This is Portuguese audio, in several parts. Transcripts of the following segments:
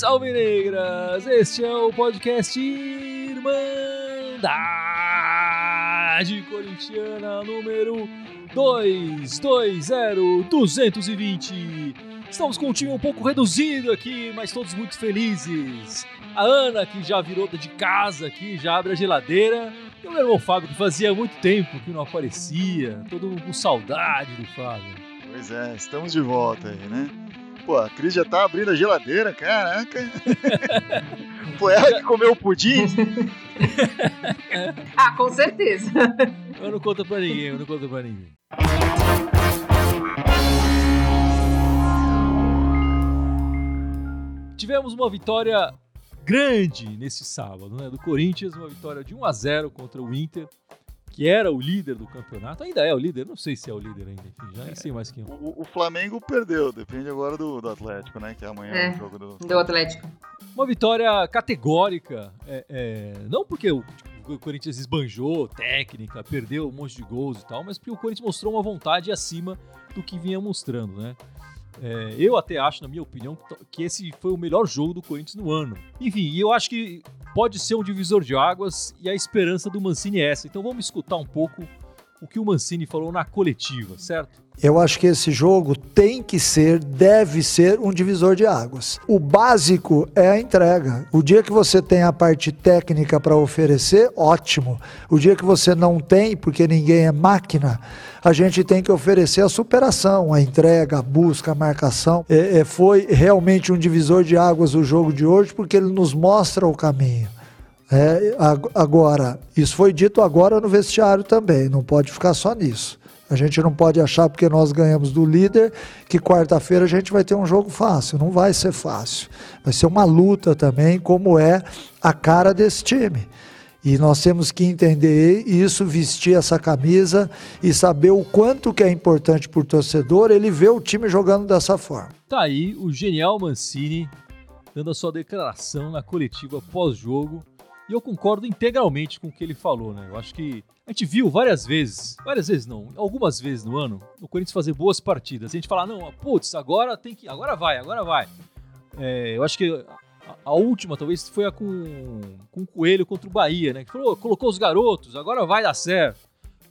Salve negras! Este é o podcast Irmandade Corintiana número 220-220. Estamos com um time um pouco reduzido aqui, mas todos muito felizes. A Ana, que já virou de casa aqui, já abre a geladeira. E o meu irmão Fábio, que fazia muito tempo que não aparecia. Todo mundo com saudade do Fábio. Pois é, estamos de volta aí, né? Pô, a Cris já tá abrindo a geladeira, caraca. Foi ela que comeu o pudim? ah, com certeza. Eu não conto pra ninguém, eu não conto pra ninguém. Tivemos uma vitória grande nesse sábado, né? Do Corinthians, uma vitória de 1 a 0 contra o Inter, que era o líder do campeonato. Ainda é o líder, não sei se é o líder ainda, enfim, já nem sei mais quem é. O, o Flamengo perdeu, depende agora do, do Atlético, né? Que amanhã é, é o jogo do... do Atlético. Uma vitória categórica, é, é, não porque o, o Corinthians esbanjou técnica, perdeu um monte de gols e tal, mas porque o Corinthians mostrou uma vontade acima do que vinha mostrando, né? É, eu até acho, na minha opinião, que esse foi o melhor jogo do Corinthians no ano. Enfim, eu acho que pode ser um divisor de águas e a esperança do Mancini é essa. Então vamos escutar um pouco o que o Mancini falou na coletiva, certo? Eu acho que esse jogo tem que ser, deve ser um divisor de águas. O básico é a entrega. O dia que você tem a parte técnica para oferecer, ótimo. O dia que você não tem, porque ninguém é máquina, a gente tem que oferecer a superação, a entrega, a busca, a marcação. É, é, foi realmente um divisor de águas o jogo de hoje, porque ele nos mostra o caminho. É, agora, isso foi dito agora no vestiário também, não pode ficar só nisso. A gente não pode achar porque nós ganhamos do líder que quarta-feira a gente vai ter um jogo fácil. Não vai ser fácil. Vai ser uma luta também, como é a cara desse time. E nós temos que entender isso, vestir essa camisa e saber o quanto que é importante para o torcedor ele ver o time jogando dessa forma. Tá aí o genial Mancini dando a sua declaração na coletiva pós-jogo e eu concordo integralmente com o que ele falou, né? Eu acho que a gente viu várias vezes, várias vezes não, algumas vezes no ano, o Corinthians fazer boas partidas. A gente fala, não, putz, agora tem que, agora vai, agora vai. É, eu acho que a, a, última talvez foi a com, com o Coelho contra o Bahia, né? Que falou, colocou os garotos, agora vai dar certo.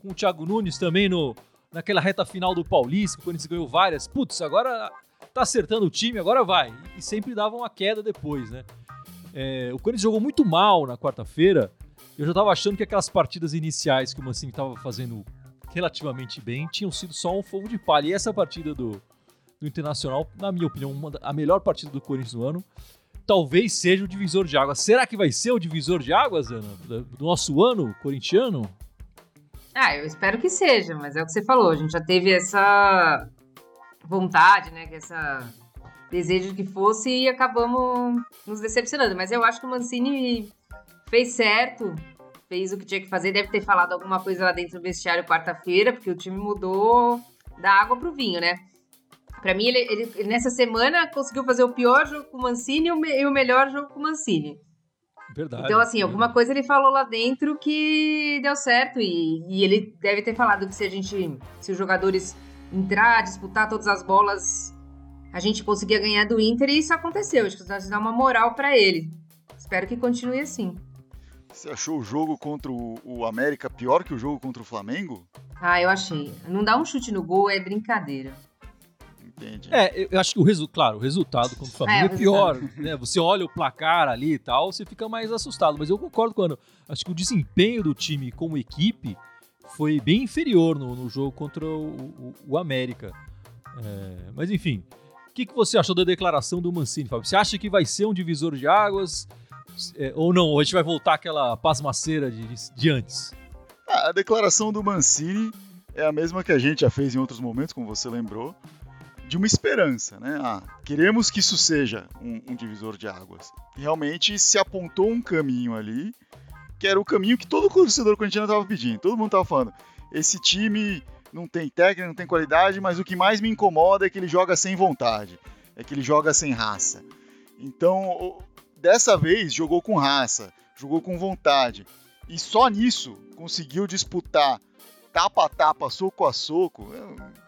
Com o Thiago Nunes também no, naquela reta final do Paulista, que o Corinthians ganhou várias. Putz, agora tá acertando o time, agora vai. E sempre dava uma queda depois, né? É, o Corinthians jogou muito mal na quarta-feira. Eu já estava achando que aquelas partidas iniciais que o Mancini estava fazendo relativamente bem tinham sido só um fogo de palha. E essa partida do, do Internacional, na minha opinião, uma, a melhor partida do Corinthians no ano, talvez seja o divisor de águas. Será que vai ser o divisor de águas, Ana, do nosso ano corintiano? Ah, eu espero que seja, mas é o que você falou. A gente já teve essa vontade, né? Essa desejo que fosse e acabamos nos decepcionando. Mas eu acho que o Mancini fez certo, fez o que tinha que fazer, deve ter falado alguma coisa lá dentro do vestiário quarta-feira, porque o time mudou da água pro vinho, né? Pra mim, ele, ele, ele, nessa semana conseguiu fazer o pior jogo com o Mancini e o, me, e o melhor jogo com o Mancini. Verdade. Então, assim, alguma coisa ele falou lá dentro que deu certo. E, e ele deve ter falado que se a gente. Se os jogadores entrar, disputar todas as bolas a gente conseguia ganhar do Inter e isso aconteceu. Acho que nós dar uma moral para ele. Espero que continue assim. Você achou o jogo contra o, América pior que o jogo contra o Flamengo? Ah, eu achei. Não dar um chute no gol é brincadeira. Entendi. É, eu acho que o resultado, claro, o resultado contra o Flamengo é, é pior. Né? Você olha o placar ali e tal, você fica mais assustado. Mas eu concordo com o Acho que o desempenho do time como equipe foi bem inferior no, no jogo contra o, o, o América. É, mas enfim, que, que você achou da declaração do Mancini, Fábio? Você acha que vai ser um divisor de águas é, ou não? Ou a gente vai voltar àquela pasmaceira de, de antes? Ah, a declaração do Mancini é a mesma que a gente já fez em outros momentos, como você lembrou, de uma esperança, né? Ah, queremos que isso seja um, um divisor de águas. Realmente se apontou um caminho ali, que era o caminho que todo torcedor corintiano estava pedindo. Todo mundo estava falando, esse time não tem técnica, não tem qualidade, mas o que mais me incomoda é que ele joga sem vontade, é que ele joga sem raça. Então, dessa vez jogou com raça, jogou com vontade e só nisso conseguiu disputar tapa a tapa, soco a soco,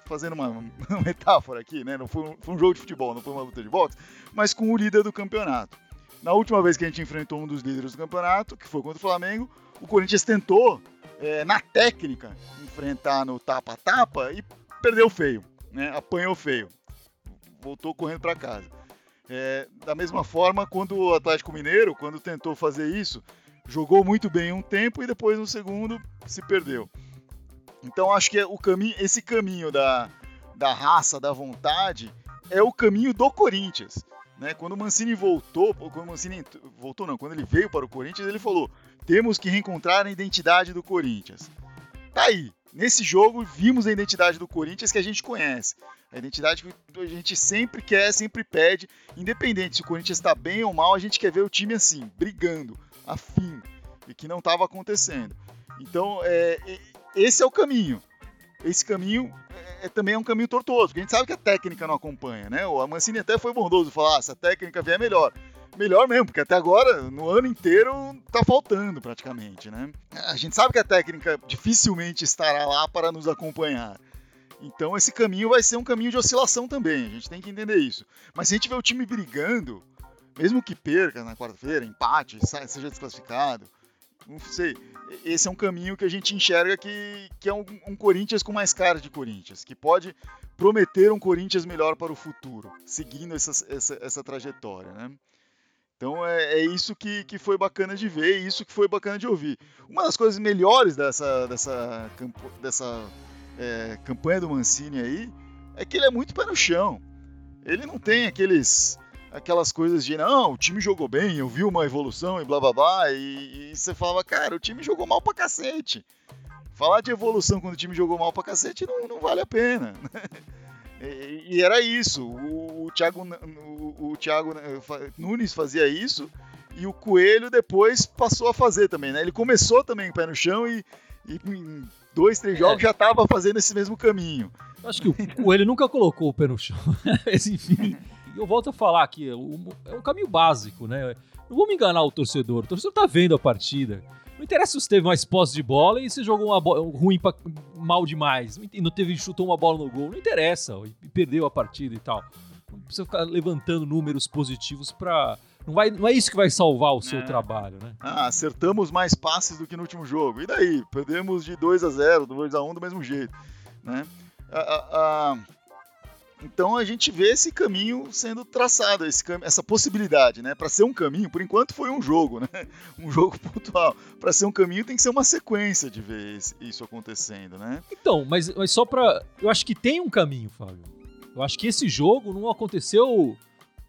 fazendo uma, uma metáfora aqui, né? Não foi um, foi um, jogo de futebol, não foi uma luta de boxe, mas com o líder do campeonato. Na última vez que a gente enfrentou um dos líderes do campeonato, que foi contra o Flamengo, o Corinthians tentou, é, na técnica, enfrentar no tapa a tapa e perdeu feio, né? Apanhou feio. Voltou correndo para casa. É, da mesma forma, quando o Atlético Mineiro, quando tentou fazer isso, jogou muito bem um tempo e depois no segundo se perdeu. Então acho que é o caminho, esse caminho da, da raça, da vontade, é o caminho do Corinthians. Né? Quando o Mancini voltou, quando o Mancini voltou não, quando ele veio para o Corinthians, ele falou: temos que reencontrar a identidade do Corinthians. Tá aí. Nesse jogo vimos a identidade do Corinthians que a gente conhece. A identidade que a gente sempre quer, sempre pede, independente se o Corinthians está bem ou mal, a gente quer ver o time assim, brigando, afim, e que não estava acontecendo. Então, é, esse é o caminho. Esse caminho é, é, também é um caminho tortuoso, porque a gente sabe que a técnica não acompanha, né? O Mancini até foi bondoso falar, ah, se a técnica vier melhor. Melhor mesmo, porque até agora, no ano inteiro, tá faltando praticamente, né? A gente sabe que a técnica dificilmente estará lá para nos acompanhar. Então esse caminho vai ser um caminho de oscilação também, a gente tem que entender isso. Mas se a gente vê o time brigando, mesmo que perca na quarta-feira, empate, seja desclassificado, não sei. Esse é um caminho que a gente enxerga que, que é um, um Corinthians com mais cara de Corinthians, que pode prometer um Corinthians melhor para o futuro, seguindo essa, essa, trajetória, né? Então é, é, isso que, que foi bacana de ver, e isso que foi bacana de ouvir. Uma das coisas melhores dessa, dessa, dessa é, campanha do Mancini aí é que ele é muito pé no chão. Ele não tem aqueles aquelas coisas de não, o time jogou bem, eu vi uma evolução e blá blá blá, e, e você falava, cara, o time jogou mal pra cacete. Falar de evolução quando o time jogou mal pra cacete não, não vale a pena. E, e, era isso. O, o Thiago, o, o Thiago Nunes fazia isso e o Coelho depois passou a fazer também, né? Ele começou também pé no chão e, e em dois, três jogos é. já estava fazendo esse mesmo caminho. Eu acho que o Coelho nunca colocou o pé no chão. Mas enfim. Eu volto a falar aqui, é um caminho básico, né? Não vamos enganar o torcedor. O torcedor tá vendo a partida. Não interessa se você teve mais posse de bola e você jogou uma bola ruim pra, mal demais. E não teve, chutou uma bola no gol. Não interessa. E perdeu a partida e tal. Não precisa ficar levantando números positivos pra. Não, vai, não é isso que vai salvar o seu é. trabalho, né? Ah, acertamos mais passes do que no último jogo. E daí? Perdemos de 2 a 0 2 a 1 do mesmo jeito. Né? Ah, ah, então a gente vê esse caminho sendo traçado, esse, essa possibilidade, né? Para ser um caminho, por enquanto foi um jogo, né? Um jogo pontual. Para ser um caminho tem que ser uma sequência de ver isso acontecendo, né? Então, mas, mas só para, eu acho que tem um caminho, Fábio. Eu acho que esse jogo não aconteceu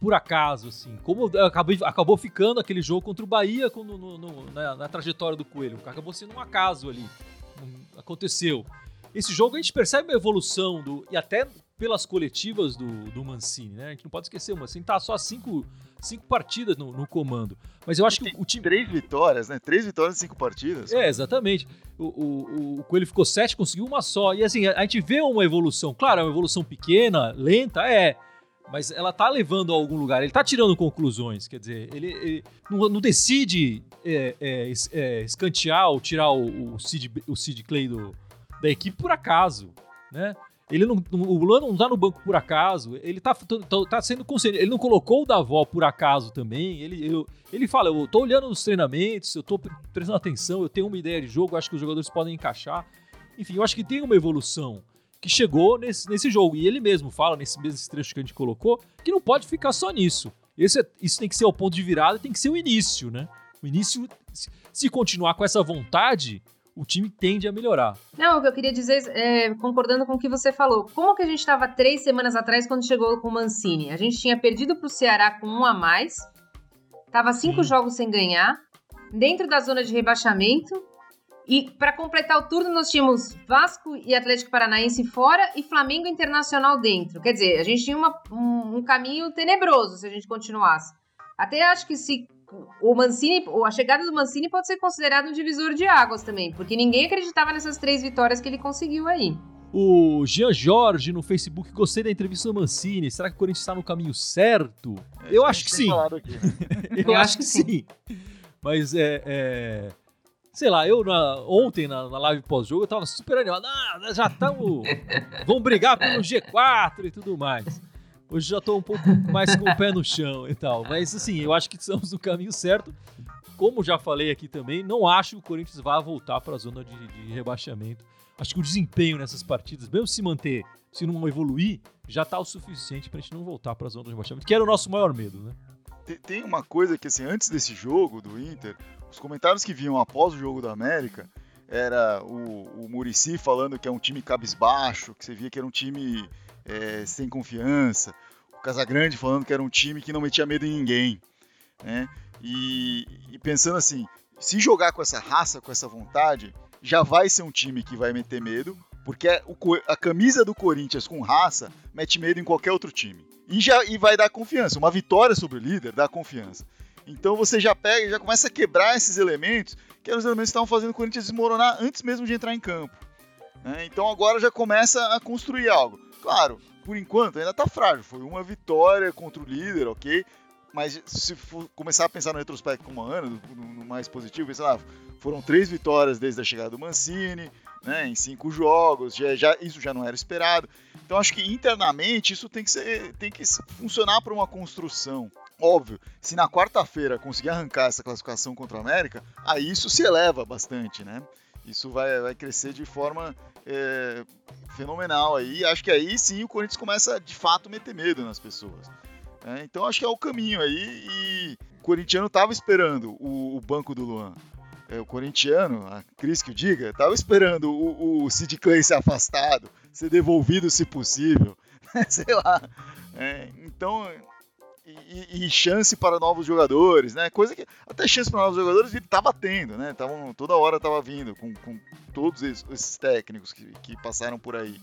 por acaso, assim. Como acabou, acabou ficando aquele jogo contra o Bahia no, no, na, na, trajetória do Coelho. Acabou sendo um acaso ali. Aconteceu. Esse jogo a gente percebe uma evolução do. E até pelas coletivas do, do Mancini, né? A gente não pode esquecer, o Mancini tá só cinco, cinco partidas no, no comando. Mas eu acho que o time. Três vitórias, né? Três vitórias em cinco partidas. É, exatamente. O, o, o Coelho ficou sete, conseguiu uma só. E assim, a, a gente vê uma evolução. Claro, é uma evolução pequena, lenta, é mas ela tá levando a algum lugar, ele tá tirando conclusões, quer dizer, ele, ele não, não, decide é, é, é, escantear ou tirar o, o, Sid, o Sid Clay do, da equipe por acaso, né? Ele não, o Luan não tá no banco por acaso, ele tá, tá, tá sendo consciente. Ele não colocou o Davó por acaso também. Ele, eu, ele fala: eu tô olhando nos treinamentos, eu tô prestando atenção, eu tenho uma ideia de jogo, acho que os jogadores podem encaixar. Enfim, eu acho que tem uma evolução que chegou nesse, nesse jogo. E ele mesmo fala, nesse mesmo trecho que a gente colocou, que não pode ficar só nisso. Esse é, isso tem que ser o ponto de virada, tem que ser o início, né? O início, se continuar com essa vontade, o time tende a melhorar. Não, o que eu queria dizer, é, concordando com o que você falou, como que a gente estava três semanas atrás quando chegou com o Mancini? A gente tinha perdido para o Ceará com um a mais, tava cinco Sim. jogos sem ganhar, dentro da zona de rebaixamento, e para completar o turno nós tínhamos Vasco e Atlético Paranaense fora e Flamengo Internacional dentro. Quer dizer, a gente tinha uma, um, um caminho tenebroso se a gente continuasse. Até acho que se o Mancini, a chegada do Mancini pode ser considerado um divisor de águas também, porque ninguém acreditava nessas três vitórias que ele conseguiu aí. O Jean Jorge no Facebook, gostei da entrevista do Mancini. Será que o Corinthians está no caminho certo? É, eu acho que sim. Aqui, né? eu, eu, acho que sim. sim. Mas é, é, sei lá, eu na, ontem na, na live pós-jogo eu tava super animado. Ah, já estamos. vamos brigar pelo G4 e tudo mais. Hoje já tô um pouco mais com o pé no chão e tal. Mas assim, eu acho que estamos no caminho certo. Como já falei aqui também, não acho que o Corinthians vá voltar para a zona de, de rebaixamento. Acho que o desempenho nessas partidas, mesmo se manter, se não evoluir, já tá o suficiente pra gente não voltar para a zona de rebaixamento, que era o nosso maior medo, né? Tem uma coisa que, assim, antes desse jogo do Inter, os comentários que vinham após o jogo da América era o, o Murici falando que é um time cabisbaixo, que você via que era um time é, sem confiança, o Casagrande falando que era um time que não metia medo em ninguém, né? E, e pensando assim, se jogar com essa raça, com essa vontade, já vai ser um time que vai meter medo, porque a camisa do Corinthians com raça mete medo em qualquer outro time. E, já, e vai dar confiança. Uma vitória sobre o líder dá confiança. Então você já pega, já começa a quebrar esses elementos, que eram os elementos que estavam fazendo o Corinthians desmoronar antes mesmo de entrar em campo. Né? Então agora já começa a construir algo. Claro, por enquanto ainda está frágil. Foi uma vitória contra o líder, ok? Mas se for começar a pensar no retrospecto como ano, no, no mais positivo, pensar, ah, foram três vitórias desde a chegada do Mancini, né, em cinco jogos, já, já, isso já não era esperado. Então acho que internamente isso tem que, ser, tem que funcionar para uma construção. Óbvio, se na quarta-feira conseguir arrancar essa classificação contra a América, aí isso se eleva bastante, né? Isso vai, vai crescer de forma é, fenomenal aí. Acho que aí sim o Corinthians começa de fato a meter medo nas pessoas. É, então acho que é o caminho aí e o corintiano estava esperando o, o, banco do Luan. É, o corintiano, a Cris que o diga, estava esperando o, o Sid Clay ser afastado, ser devolvido se possível, sei lá. É, então e, e, chance para novos jogadores, né? Coisa que até chance para novos jogadores ele estava tendo, né? Tavam, toda hora estava vindo com, com, todos esses técnicos que, que, passaram por aí.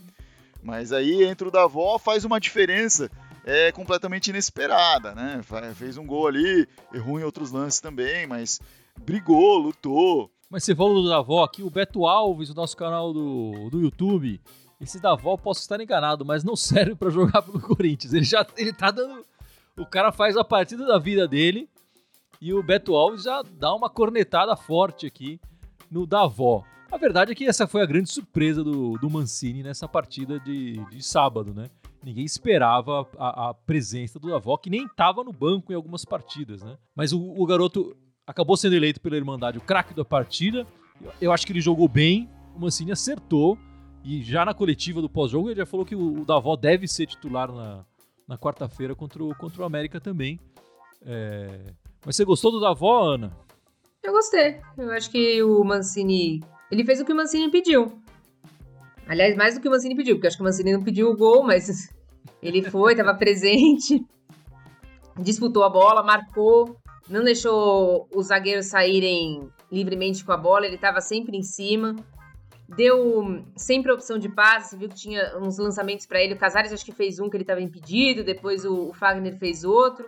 Mas aí entra o Davó, faz uma diferença é, completamente inesperada, né? Fez um gol ali, errou em outros lances também, mas brigou, lutou. Mas você falou do Davó aqui, o Beto Alves, o nosso canal do, do YouTube. Esse Davó, posso estar enganado, mas não serve para jogar pelo Corinthians. Ele já ele tá dando o cara faz a partida da vida dele e o Beto Alves já dá uma cornetada forte aqui no Davó. A verdade é que essa foi a grande surpresa do, do Mancini nessa partida de, de sábado, né? Ninguém esperava a, a presença do Davó, que nem estava no banco em algumas partidas, né? Mas o, o garoto acabou sendo eleito pela Irmandade o craque da partida. Eu acho que ele jogou bem, o Mancini acertou. E já na coletiva do pós-jogo ele já falou que o, o Davó deve ser titular na, na quarta-feira contra o, contra o América também. É... Mas você gostou do Davó, Ana? Eu gostei. Eu acho que o Mancini. Ele fez o que o Mancini pediu. Aliás, mais do que o Mancini pediu, porque acho que o Mancini não pediu o gol, mas ele foi, estava presente, disputou a bola, marcou, não deixou os zagueiros saírem livremente com a bola, ele estava sempre em cima deu sempre a opção de passe, viu que tinha uns lançamentos para ele. O Casares acho que fez um que ele estava impedido, depois o, o, Fagner fez outro.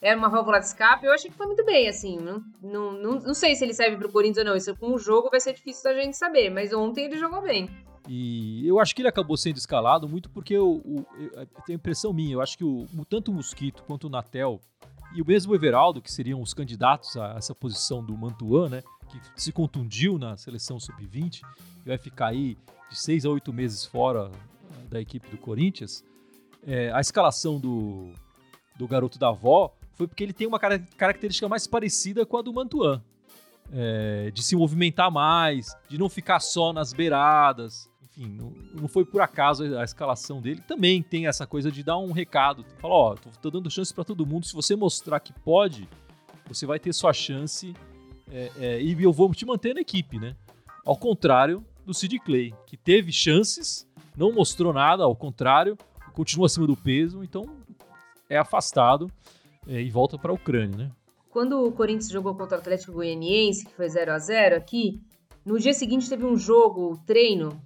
Era uma válvula de escape. Eu achei que foi muito bem, assim. Não, não, não, não sei se ele serve para o Corinthians ou não. Isso com o jogo vai ser difícil da gente saber, mas ontem ele jogou bem. E eu acho que ele acabou sendo escalado muito porque eu, eu, eu tenho impressão minha. Eu acho que o, tanto o Mosquito quanto o Natel e o mesmo Everaldo, que seriam os candidatos a essa posição do Mantuan, né? Que se contundiu na seleção sub-20, e vai ficar aí de seis a oito meses fora eh, da equipe do Corinthians, é, a escalação do, do garoto da avó foi porque ele tem uma característica mais parecida com a do Mantuan. É, de se movimentar mais, de não ficar só nas beiradas. Enfim, não, não, foi por acaso a escalação dele. Também tem essa coisa de dar um recado. Falar, ó, tô, tô dando chance para todo mundo. Se você mostrar que pode, você vai ter sua chance é, é, e eu vou te manter na equipe, né? Ao contrário do Sid Clay, que teve chances, não mostrou nada, ao contrário, continua acima do peso, então é afastado é, e volta para a Ucrânia, né? Quando o Corinthians jogou contra o Atlético Goianiense, que foi 0 a 0 aqui, no dia seguinte teve um jogo, treino,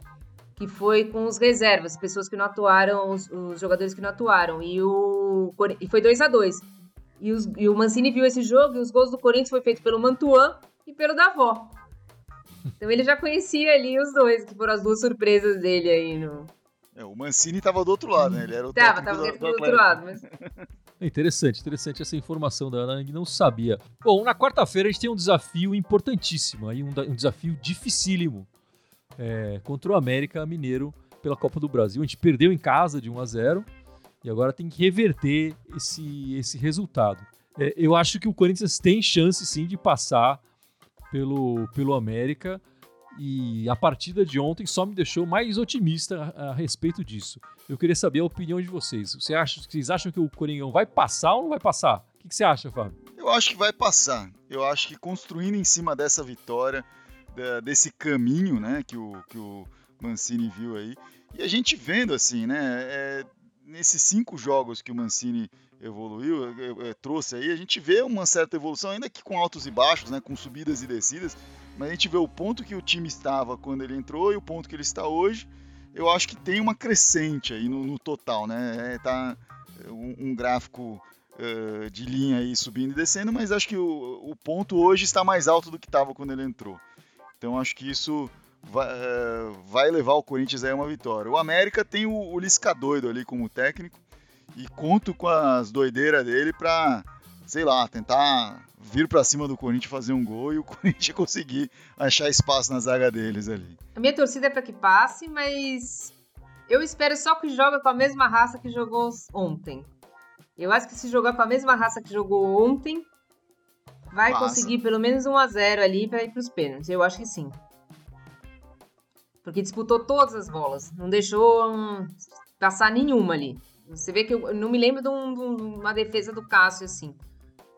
que foi com os reservas, pessoas que não atuaram, os, os jogadores que não atuaram, e, o, e foi 2 a 2 e, os, e, o Mancini viu esse jogo e os gols do Corinthians foi feito pelo Mantuan e pelo Davó. Então ele já conhecia ali os dois, que foram as duas surpresas dele aí no. É, o Mancini tava do outro lado, né? Ele era o tava, tava do, do, do outro lado, mas. É interessante, interessante essa informação da Ana, não sabia. Bom, na quarta-feira a gente tem um desafio importantíssimo, aí um, um desafio dificílimo é, contra o América Mineiro pela Copa do Brasil. A gente perdeu em casa de 1 a 0 e agora tem que reverter esse, esse resultado. É, eu acho que o Corinthians tem chance sim de passar pelo, pelo América e a partida de ontem só me deixou mais otimista a, a respeito disso. Eu queria saber a opinião de vocês. Você acha, vocês acham que o Coringão vai passar ou não vai passar? O que, que você acha, Fábio? Eu acho que vai passar. Eu acho que construindo em cima dessa vitória, desse caminho né, que, o, que o Mancini viu aí, e a gente vendo assim, né, é, nesses cinco jogos que o Mancini evoluiu, é, é, trouxe aí, a gente vê uma certa evolução, ainda que com altos e baixos, né, com subidas e descidas, mas a gente vê o ponto que o time estava quando ele entrou e o ponto que ele está hoje. Eu acho que tem uma crescente aí no, no total, né? É, tá um, um gráfico uh, de linha aí subindo e descendo, mas acho que o, o ponto hoje está mais alto do que estava quando ele entrou. Então acho que isso vai, uh, vai, levar o Corinthians aí a uma vitória. O América tem o, o Lisca doido ali como técnico e conto com as doideiras dele para, sei lá, tentar vir para cima do Corinthians fazer um gol e o Corinthians conseguir achar espaço na zaga deles ali. A minha torcida é para que passe, mas eu espero só que joga com a mesma raça que jogou ontem. Eu acho que se jogar com a mesma raça que jogou ontem, vai Passa. conseguir pelo menos 1 a 0 ali para ir para os pênaltis. Eu acho que sim. Porque disputou todas as bolas, não deixou um, passar nenhuma ali. Você vê que eu, não me lembro de, um, de, uma defesa do Cássio assim.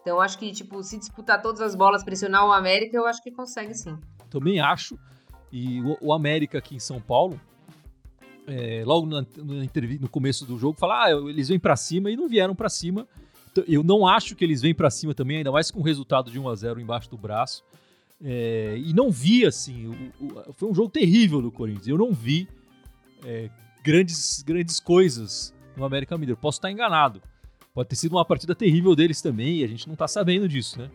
Então acho que, tipo, se disputar todas as bolas, pressionar o América, eu acho que consegue sim. Também acho. E o, o América aqui em São Paulo, é, logo no começo do jogo, fala, ah, eles vêm para cima e não vieram para cima. Então, eu não acho que eles vêm para cima também, ainda mais com o resultado de 1 a 0 embaixo do braço. É, e não vi, assim, o, o, foi um jogo terrível do Corinthians. Eu não vi é, grandes, grandes coisas no América Mineiro. Posso estar enganado. Pode ter sido uma partida terrível deles também e a gente não tá sabendo disso, né?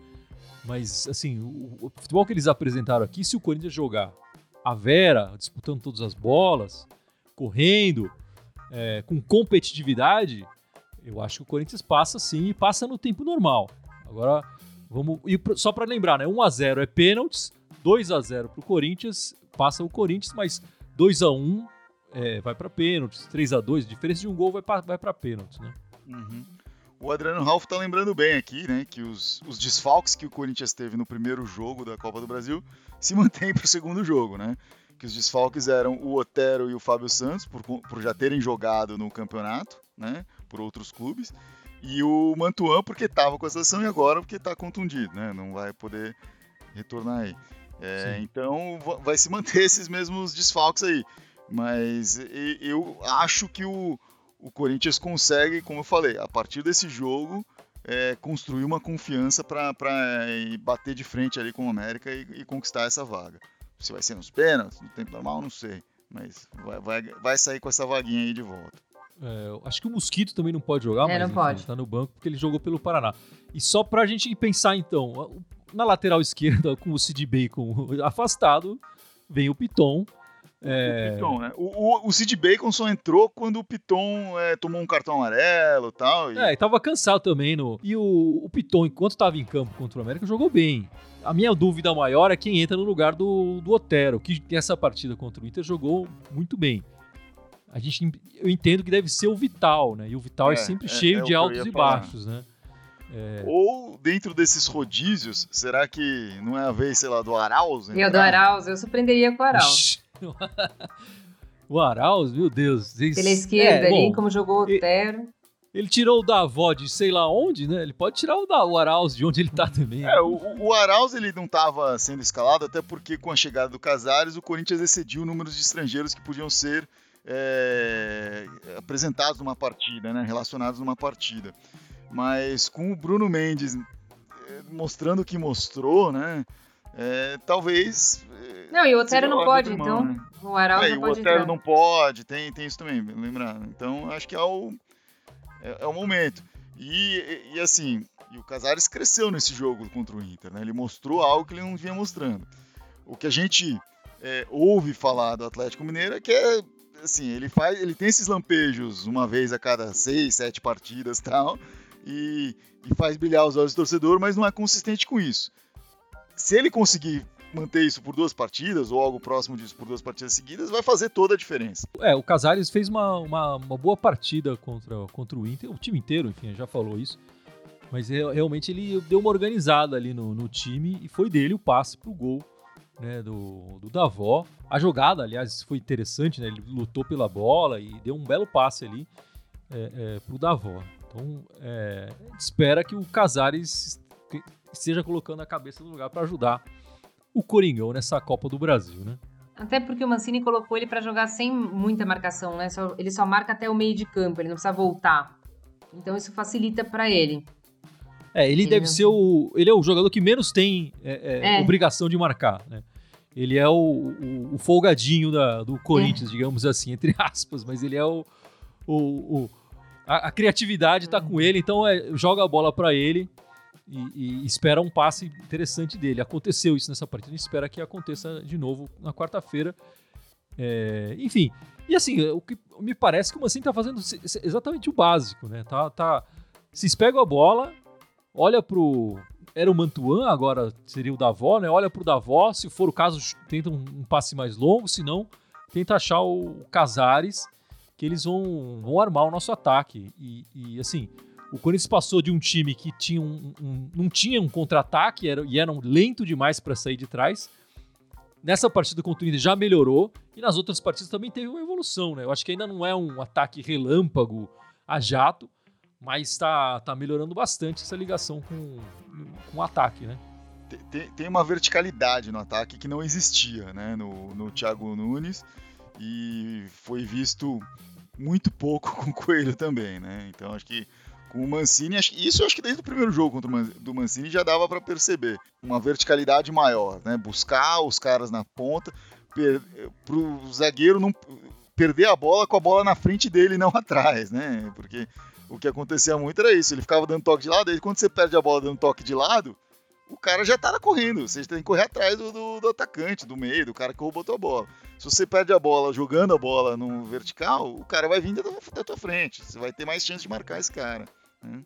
Mas, assim, o, o futebol que eles apresentaram aqui, se o Corinthians jogar a Vera, disputando todas as bolas, correndo, é, com competitividade, eu acho que o Corinthians passa sim e passa no tempo normal. Agora, vamos. E só para lembrar, né? 1x0 é pênaltis, 2x0 pro Corinthians, passa o Corinthians, mas 2x1 é, vai para pênaltis, 3x2, diferença de um gol vai para pênaltis, né? Uhum. O Adriano Ralph tá lembrando bem aqui, né, que os, os desfalques que o Corinthians teve no primeiro jogo da Copa do Brasil se mantêm para o segundo jogo, né? Que os desfalques eram o Otero e o Fábio Santos, por, por já terem jogado no campeonato, né, por outros clubes, e o Mantuan porque estava com a seleção e agora porque está contundido, né? Não vai poder retornar aí. É, então vai se manter esses mesmos desfalques aí. Mas eu acho que o, o Corinthians consegue, como eu falei, a partir desse jogo, é, construir uma confiança para é, bater de frente ali com o América e, e, conquistar essa vaga. Se vai ser nos pênaltis, no tempo normal, não sei. Mas vai, vai, vai sair com essa vaguinha aí de volta. É, acho que o Mosquito também não pode jogar, é, mas não pode. tá no banco porque ele jogou pelo Paraná. E só pra gente pensar então, na lateral esquerda com o Sid Bacon afastado, vem o Piton é... O, Piton, né? o, o, o Sid Bacon só entrou quando o Piton é, tomou um cartão amarelo tal, e tal. É, e tava cansado também. No... E o, o Piton, enquanto tava em campo contra o América, jogou bem. A minha dúvida maior é quem entra no lugar do, do Otero, que nessa partida contra o Inter jogou muito bem. A gente, eu entendo que deve ser o Vital, né? E o Vital é, é sempre é, cheio é de altos e baixos, né? É... Ou dentro desses rodízios, será que não é a vez, sei lá, do Arauz? Eu do Arauz, eu surpreenderia com o Arauz. o Arauz, meu Deus. Pela esquerda é, ali, bom, como jogou o Otero. Ele tirou o Davó de sei lá onde, né? Ele pode tirar o, da, o Arauz de onde ele tá também. Né? É, o, o Arauz ele não estava sendo escalado, até porque com a chegada do Casares, o Corinthians excediu o número de estrangeiros que podiam ser é, apresentados numa partida, né? Relacionados numa partida. Mas com o Bruno Mendes é, mostrando o que mostrou, né? É, talvez. É, não, e o Otero não pode, então. Né? O Arauz é, não pode. O Otero entrar. não pode, tem, tem isso também, lembrar. Então, acho que é o, é, é o momento. E, e, assim, e o Casares cresceu nesse jogo contra o Inter, né? Ele mostrou algo que ele não vinha mostrando. O que a gente é, ouve falar do Atlético Mineiro é que é, assim, ele faz, ele tem esses lampejos uma vez a cada seis, sete partidas tal, e, e faz brilhar os olhos do torcedor, mas não é consistente com isso. Se ele conseguir manter isso por duas partidas, ou algo próximo disso por duas partidas seguidas, vai fazer toda a diferença. É, o Casares fez uma, uma, uma boa partida contra, contra o Inter, o time inteiro, enfim, já falou isso. Mas realmente ele deu uma organizada ali no, no time e foi dele o passe pro gol né, do, do Davó. A jogada, aliás, foi interessante, né? Ele lutou pela bola e deu um belo passe ali é, é, pro Davó. Então, é, espera que o Casares esteja colocando a cabeça no lugar para ajudar o Coringão nessa Copa do Brasil, né? Até porque o Mancini colocou ele para jogar sem muita marcação, né? Só, ele só marca até o meio de campo, ele não precisa voltar. Então isso facilita para ele. É, ele, ele deve não... ser o. Ele é o jogador que menos tem é, é, é. obrigação de marcar, né? Ele é o, o, o folgadinho da, do Corinthians, é. digamos assim, entre aspas, mas ele é o. o, a, a, criatividade tá com ele, então é, joga a bola para ele e, e, espera um passe interessante dele. Aconteceu isso nessa partida, a gente espera que aconteça de novo na quarta-feira. Enfim, e assim, o que me parece que o Mancini tá fazendo exatamente o básico, né? Tá, tá, se pega a bola, olha pro. Era o Mantuan, agora seria o Davó, né? Olha pro Davó, se for o caso, tenta um, passe mais longo, se não, tenta achar o Casares, que eles vão, vão armar o nosso ataque. E, e assim, o Corinthians passou de um time que tinha um, um não tinha um contra-ataque era, e eram lento demais para sair de trás. Nessa partida contra o Inter já melhorou e nas outras partidas também teve uma evolução, né? Eu acho que ainda não é um ataque relâmpago a jato, mas está tá melhorando bastante essa ligação com, com o ataque, né? Tem, tem uma verticalidade no ataque que não existia né, no, no Thiago Nunes e foi visto muito pouco com o Coelho também, né? Então acho que com o Mancini, isso acho que desde o primeiro jogo contra o do Mancini já dava para perceber uma verticalidade maior, né? Buscar os caras na ponta, para o zagueiro não perder a bola com a bola na frente dele e não atrás, né? Porque o que acontecia muito era isso, ele ficava dando toque de lado, aí quando você perde a bola dando toque de lado, o cara já tá correndo. Você tem que correr atrás do, do, do, atacante, do meio, do cara que roubou a tua bola. Se você perde a bola jogando a bola no vertical, o cara vai vir da, da tua frente. Você vai ter mais chance de marcar esse cara. Né?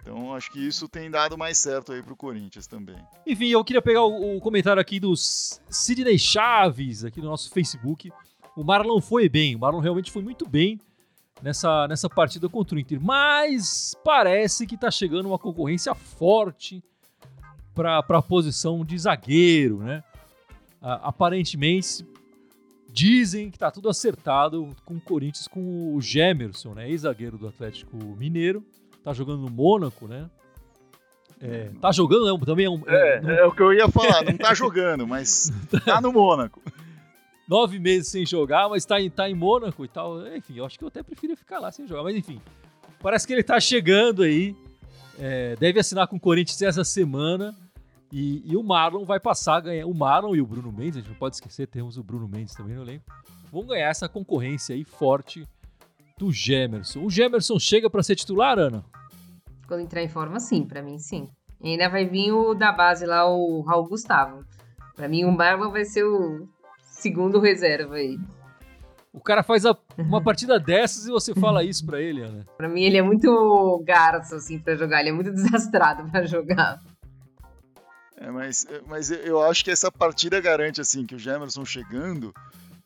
Então acho que isso tem dado mais certo aí pro Corinthians também. Enfim, eu queria pegar o, o comentário aqui do Sidney Chaves, aqui no nosso Facebook. O Marlon foi bem, o Marlon realmente foi muito bem nessa, nessa partida contra o Inter, mas parece que tá chegando uma concorrência forte para a posição de zagueiro, né? aparentemente dizem que tá tudo acertado com o Corinthians com o Gemerson, né? Ex-zagueiro do Atlético Mineiro tá jogando no Mônaco, né? É, tá jogando, também é um. É, é, é, o que eu ia falar, não tá jogando, mas tá no Mônaco. Nove meses sem jogar, mas tá em, tá em Mônaco e tal. Enfim, eu acho que eu até preferia ficar lá sem jogar, mas enfim. Parece que ele tá chegando aí. É, deve assinar com o Corinthians essa semana. E, e, o Marlon vai passar a ganhar. O Marlon e o Bruno Mendes, a gente não pode esquecer, temos o Bruno Mendes também no elenco. Vão ganhar essa concorrência aí forte do Gemerson. O Gemerson chega para ser titular, Ana? Quando entrar em forma, sim, para mim sim. E ainda vai vir o da base lá, o Raul Gustavo. Para mim, o Marlon vai ser o segundo reserva aí. O cara faz a, uma partida dessas e você fala isso pra ele, Ana. Pra mim, ele é muito garço, assim, pra jogar. Ele é muito desastrado pra jogar. É, mas, mas eu acho que essa partida garante, assim, que o Gemerson chegando,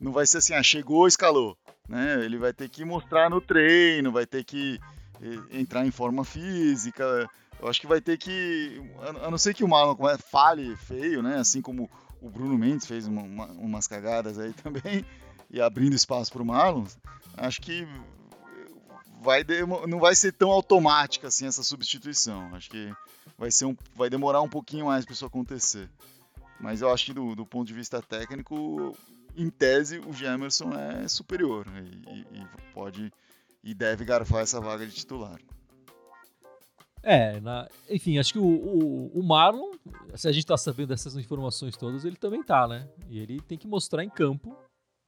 não vai ser assim, ah, chegou, escalou né? Ele vai ter que mostrar no treino, vai ter que eh, entrar em forma física. Eu acho que vai ter que, a não ser que o Marlon fale feio, né? Assim como o Bruno Mendes fez uma, uma, umas cagadas aí também e abrindo espaço para o Marlon. Acho que vai não vai ser tão automática assim essa substituição. Acho que vai ser um, vai demorar um pouquinho mais para isso acontecer. Mas eu acho que do, do ponto de vista técnico em tese, o Gemerson é superior né? e, e, pode e deve garfar essa vaga de titular. É, na, enfim, acho que o, o, o, Marlon, se a gente tá sabendo dessas informações todas, ele também tá, né? E ele tem que mostrar em campo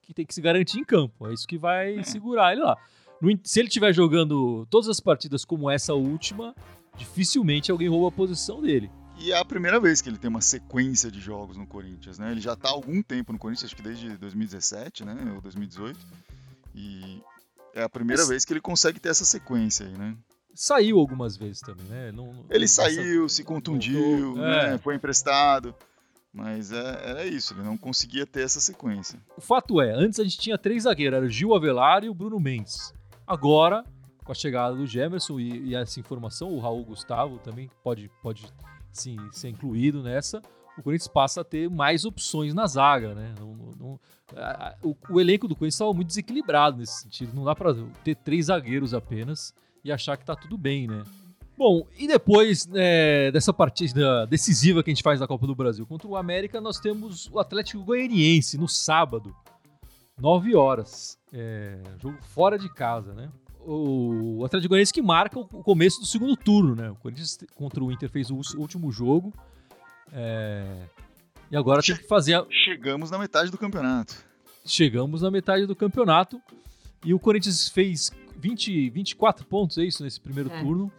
que tem que se garantir em campo. É isso que vai é. segurar ele lá. No, se ele estiver jogando todas as partidas como essa última, dificilmente alguém rouba a posição dele. E é a primeira vez que ele tem uma sequência de jogos no Corinthians, né? Ele já está há algum tempo no Corinthians, acho que desde 2017, né? Ou 2018. E é a primeira Mas... vez que ele consegue ter essa sequência aí, né? Saiu algumas vezes também, né? Não, ele saiu, se contundiu, né? É. foi emprestado. Mas é, era isso, ele não conseguia ter essa sequência. O fato é, antes a gente tinha três zagueiros, era o Gil Avelar e o Bruno Mendes. Agora, com a chegada do Gemerson e, e essa informação, o Raul Gustavo também pode, pode sim, ser incluído nessa, o Corinthians passa a ter mais opções na zaga, né? Não, não, a, o, o, elenco do Corinthians estava muito desequilibrado nesse sentido. Não dá para ter três zagueiros apenas e achar que tá tudo bem, né? Bom, e depois é, dessa partida decisiva que a gente faz na Copa do Brasil contra o América, nós temos o Atlético Goianiense no sábado, 9 horas. É, jogo fora de casa, né? O Atlético Goianiense que marca o começo do segundo turno, né? O Corinthians contra o Inter fez o último jogo. É, e agora che tem que fazer. A... Chegamos na metade do campeonato. Chegamos na metade do campeonato. E o Corinthians fez 20, 24 pontos, é isso, nesse primeiro é. turno.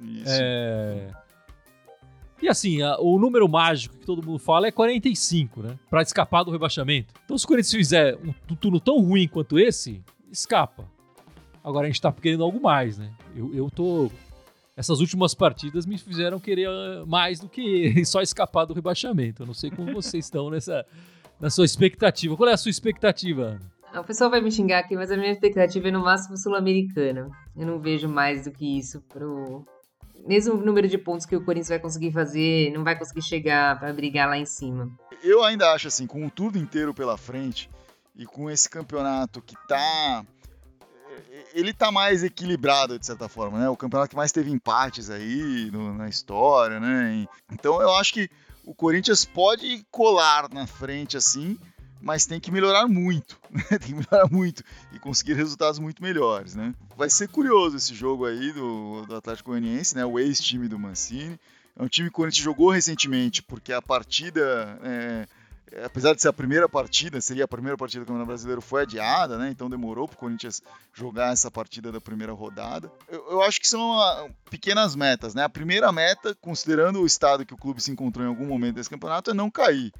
Isso. É... E assim, a, o número mágico que todo mundo fala é 45, né? Pra escapar do rebaixamento. Então, se o Corinthians fizer um, um turno tão ruim quanto esse, escapa. Agora a gente tá querendo algo mais, né? Eu, eu tô. Essas últimas partidas me fizeram querer ah, mais do que só escapar do rebaixamento. Eu não sei como vocês estão nessa na sua expectativa. Qual é a sua expectativa, Ana? O pessoal vai me xingar aqui, mas a minha expectativa é no máximo sul-americana. Eu não vejo mais do que isso pro. Mesmo o número de pontos que o Corinthians vai conseguir fazer, não vai conseguir chegar para brigar lá em cima. Eu ainda acho assim, com tudo inteiro pela frente e com esse campeonato que tá ele tá mais equilibrado de certa forma, né? O campeonato que mais teve empates aí no, na história, né? Então eu acho que o Corinthians pode colar na frente assim, mas tem que melhorar muito, né? tem que melhorar muito e conseguir resultados muito melhores, né? Vai ser curioso esse jogo aí do, do Atlético Goianiense, né? O ex-time do Mancini. É um time que o Corinthians jogou recentemente, porque a partida, é, apesar de ser a primeira partida, seria a primeira partida do Campeonato Brasileiro, foi adiada, né? Então demorou para o Corinthians jogar essa partida da primeira rodada. Eu, eu acho que são uh, pequenas metas, né? A primeira meta, considerando o estado que o clube se encontrou em algum momento desse campeonato, é não cair.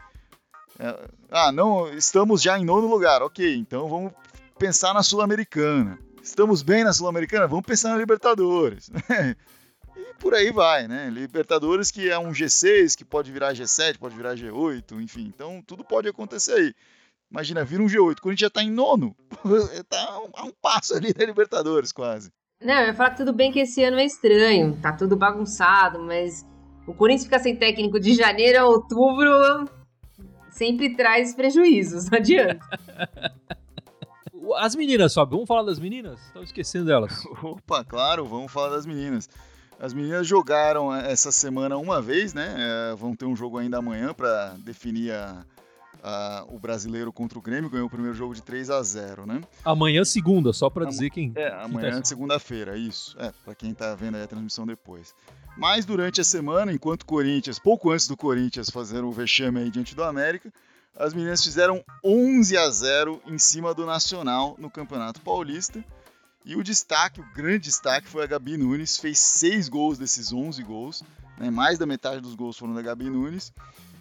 É, ah, não, estamos já em nono lugar. Ok, então vamos pensar na Sul-Americana. Estamos bem na Sul-Americana? Vamos pensar na Libertadores. e por aí vai, né? Libertadores que é um G6, que pode virar G7, pode virar G8, enfim. Então tudo pode acontecer aí. Imagina, vira um G8. Quando a gente já tá em nono, tá a um passo ali da Libertadores, quase. Não, eu ia falar que tudo bem que esse ano é estranho, tá tudo bagunçado, mas o Corinthians fica sem técnico de janeiro a outubro, sempre traz prejuízos, não adianta. As meninas, Fábio, vamos falar das meninas? Estava esquecendo delas. Opa, claro, vamos falar das meninas. As meninas jogaram essa semana uma vez, né? É, vão ter um jogo ainda amanhã para definir a, a, o brasileiro contra o Grêmio. Ganhou o primeiro jogo de 3 a 0 né? Amanhã, segunda, só para dizer quem. É, amanhã, quem tá... segunda-feira, isso. É, para quem tá vendo aí a transmissão depois. Mas durante a semana, enquanto o Corinthians, pouco antes do Corinthians fazer o vexame aí diante do América, as meninas fizeram 11 a 0 em cima do Nacional no Campeonato Paulista. E o destaque, o grande destaque, foi a Gabi Nunes, fez seis gols desses 11 gols, né? mais da metade dos gols foram da Gabi Nunes.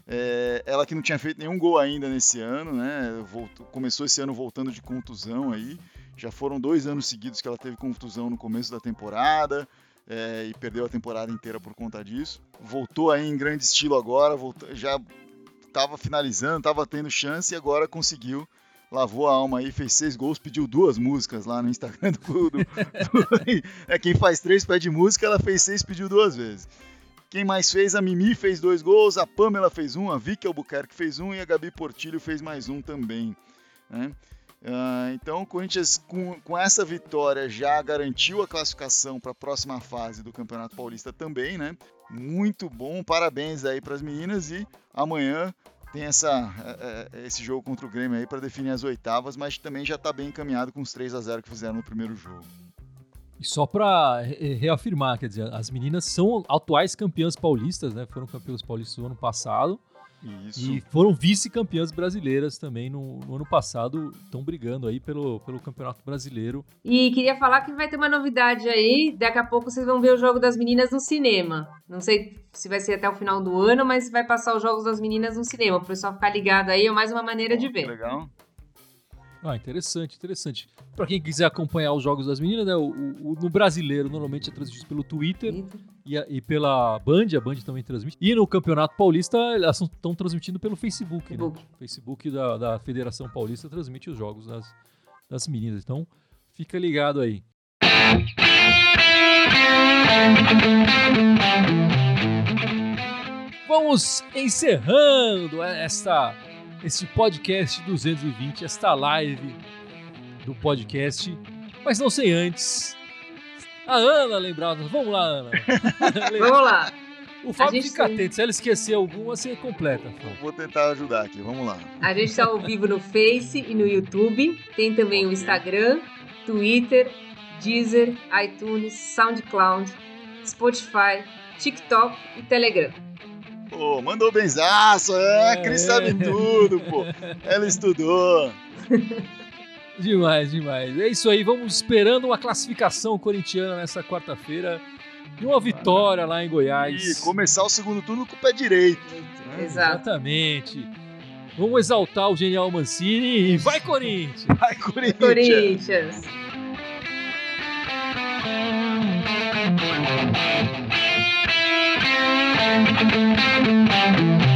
É, ela que não tinha feito nenhum gol ainda nesse ano, né? Voltou, começou esse ano voltando de contusão aí. Já foram dois anos seguidos que ela teve contusão no começo da temporada é, e perdeu a temporada inteira por conta disso. Voltou aí em grande estilo agora, voltou, já estava finalizando, estava tendo chance e agora conseguiu. Lavou a alma aí, fez seis gols, pediu duas músicas lá no Instagram do, do, do é quem faz três pede música, ela fez seis, pediu duas vezes. Quem mais fez? A Mimi fez dois gols, a Pamela fez um, a Vicky Albuquerque fez um e a Gabi Portilho fez mais um também. Né? Uh, então o Corinthians, com, com essa vitória, já garantiu a classificação para a próxima fase do Campeonato Paulista também, né? Muito bom, parabéns aí para as meninas e amanhã tem essa, é, é, esse jogo contra o Grêmio aí para definir as oitavas, mas também já está bem encaminhado com os 3 a 0 que fizeram no primeiro jogo. E só para reafirmar, quer dizer, as meninas são atuais campeãs paulistas, né? Foram campeãs paulistas no ano passado isso. E foram vice-campeãs brasileiras também no, no ano passado, estão brigando aí pelo, pelo Campeonato Brasileiro. E queria falar que vai ter uma novidade aí, daqui a pouco vocês vão ver o jogo das meninas no cinema. Não sei se vai ser até o final do ano, mas vai passar os jogos das meninas no cinema, para o pessoal ficar ligado aí, é mais uma maneira oh, de ver. Legal. Ah, interessante, interessante. Pra quem quiser acompanhar os jogos das meninas, né? O, o- no brasileiro normalmente é transmitido pelo Twitter e, a- e pela Band, a Band também transmite. E no Campeonato Paulista, elas estão transmitindo pelo Facebook, né? Facebook. O Facebook da, da Federação Paulista transmite os jogos das, das meninas. Então, fica ligado aí. Vamos encerrando esta, este podcast 220, esta live do podcast. Mas não sem antes. A Ana lembrar. Vamos lá, Ana. Vamos lá. O Fábio fica tem- atento. Se ela esquecer alguma, você completa. Fábio. Vou tentar ajudar aqui, vamos lá. A gente está ao vivo no Face e no YouTube. Tem também o. Instagram, Twitter, Deezer, iTunes, SoundCloud, Spotify, TikTok e Telegram. Pô, mandou benzaço, é, a Cris É. sabe tudo, pô. Ela estudou. Demais, demais. É isso aí, vamos esperando uma classificação corintiana nessa quarta-feira e uma vitória lá em Goiás. E começar o segundo turno com o pé direito. né? Exatamente. Vamos exaltar o genial Mancini e vai Corinthians! Vai, Corinthians. Corinthians. Thank you.